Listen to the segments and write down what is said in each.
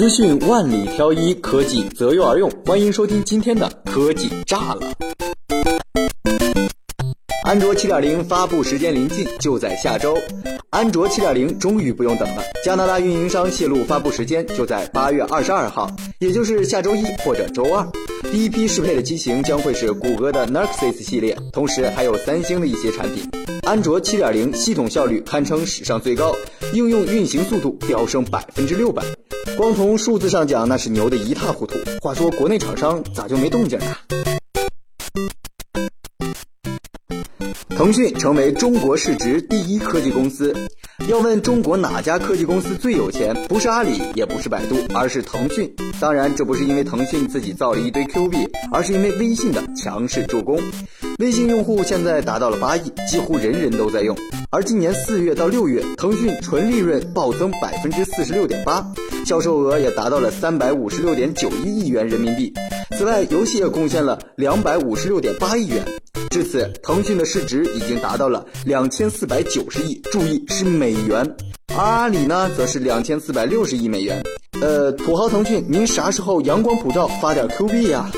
资讯万里挑一，科技择优而用。欢迎收听今天的科技炸了。安卓7.0发布时间临近，就在下周。安卓7.0终于不用等了，加拿大运营商泄露发布时间就在八月二十二号，也就是下周一或者周二。第一批适配的机型将会是谷歌的 Nexus 系列，同时还有三星的一些产品。安卓7.0系统效率堪称史上最高，应用运行速度飙升百分之六百。光从数字上讲，那是牛的一塌糊涂。话说国内厂商咋就没动静啊？腾讯成为中国市值第一科技公司。要问中国哪家科技公司最有钱，不是阿里，也不是百度，而是腾讯。当然，这不是因为腾讯自己造了一堆 Q 币，而是因为微信的强势助攻。微信用户现在达到了八亿，几乎人人都在用。而今年四月到六月，腾讯纯利润暴增百分之四十六点八，销售额也达到了三百五十六点九一亿元人民币。此外，游戏也贡献了两百五十六点八亿元。至此，腾讯的市值已经达到了两千四百九十亿，注意是美元。阿里呢，则是两千四百六十亿美元。呃，土豪腾讯，您啥时候阳光普照发点 Q 币呀？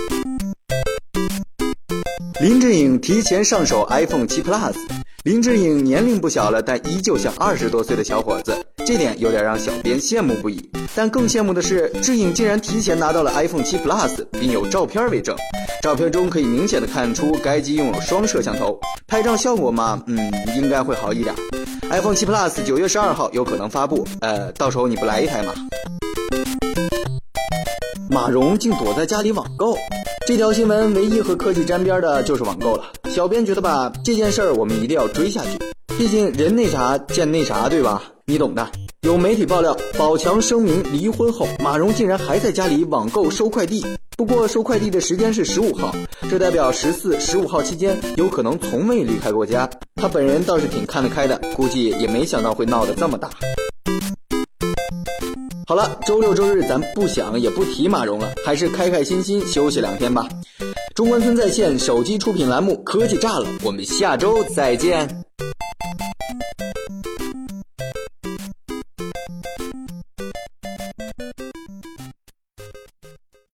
林志颖提前上手 iPhone 7 Plus。林志颖年龄不小了，但依旧像二十多岁的小伙子，这点有点让小编羡慕不已。但更羡慕的是，志颖竟然提前拿到了 iPhone 7 Plus，并有照片为证。照片中可以明显的看出该机拥有双摄像头，拍照效果嘛，嗯，应该会好一点。iPhone 7 Plus 九月十二号有可能发布，呃，到时候你不来一台吗？马蓉竟躲在家里网购，这条新闻唯一和科技沾边的就是网购了。小编觉得吧，这件事儿我们一定要追下去，毕竟人那啥见那啥，对吧？你懂的。有媒体爆料，宝强声明离婚后，马蓉竟然还在家里网购收快递。不过收快递的时间是十五号，这代表十四、十五号期间有可能从未离开过家。他本人倒是挺看得开的，估计也没想到会闹得这么大。好了，周六周日咱不想也不提马蓉了，还是开开心心休息两天吧。中关村在线手机出品栏目科技炸了，我们下周再见。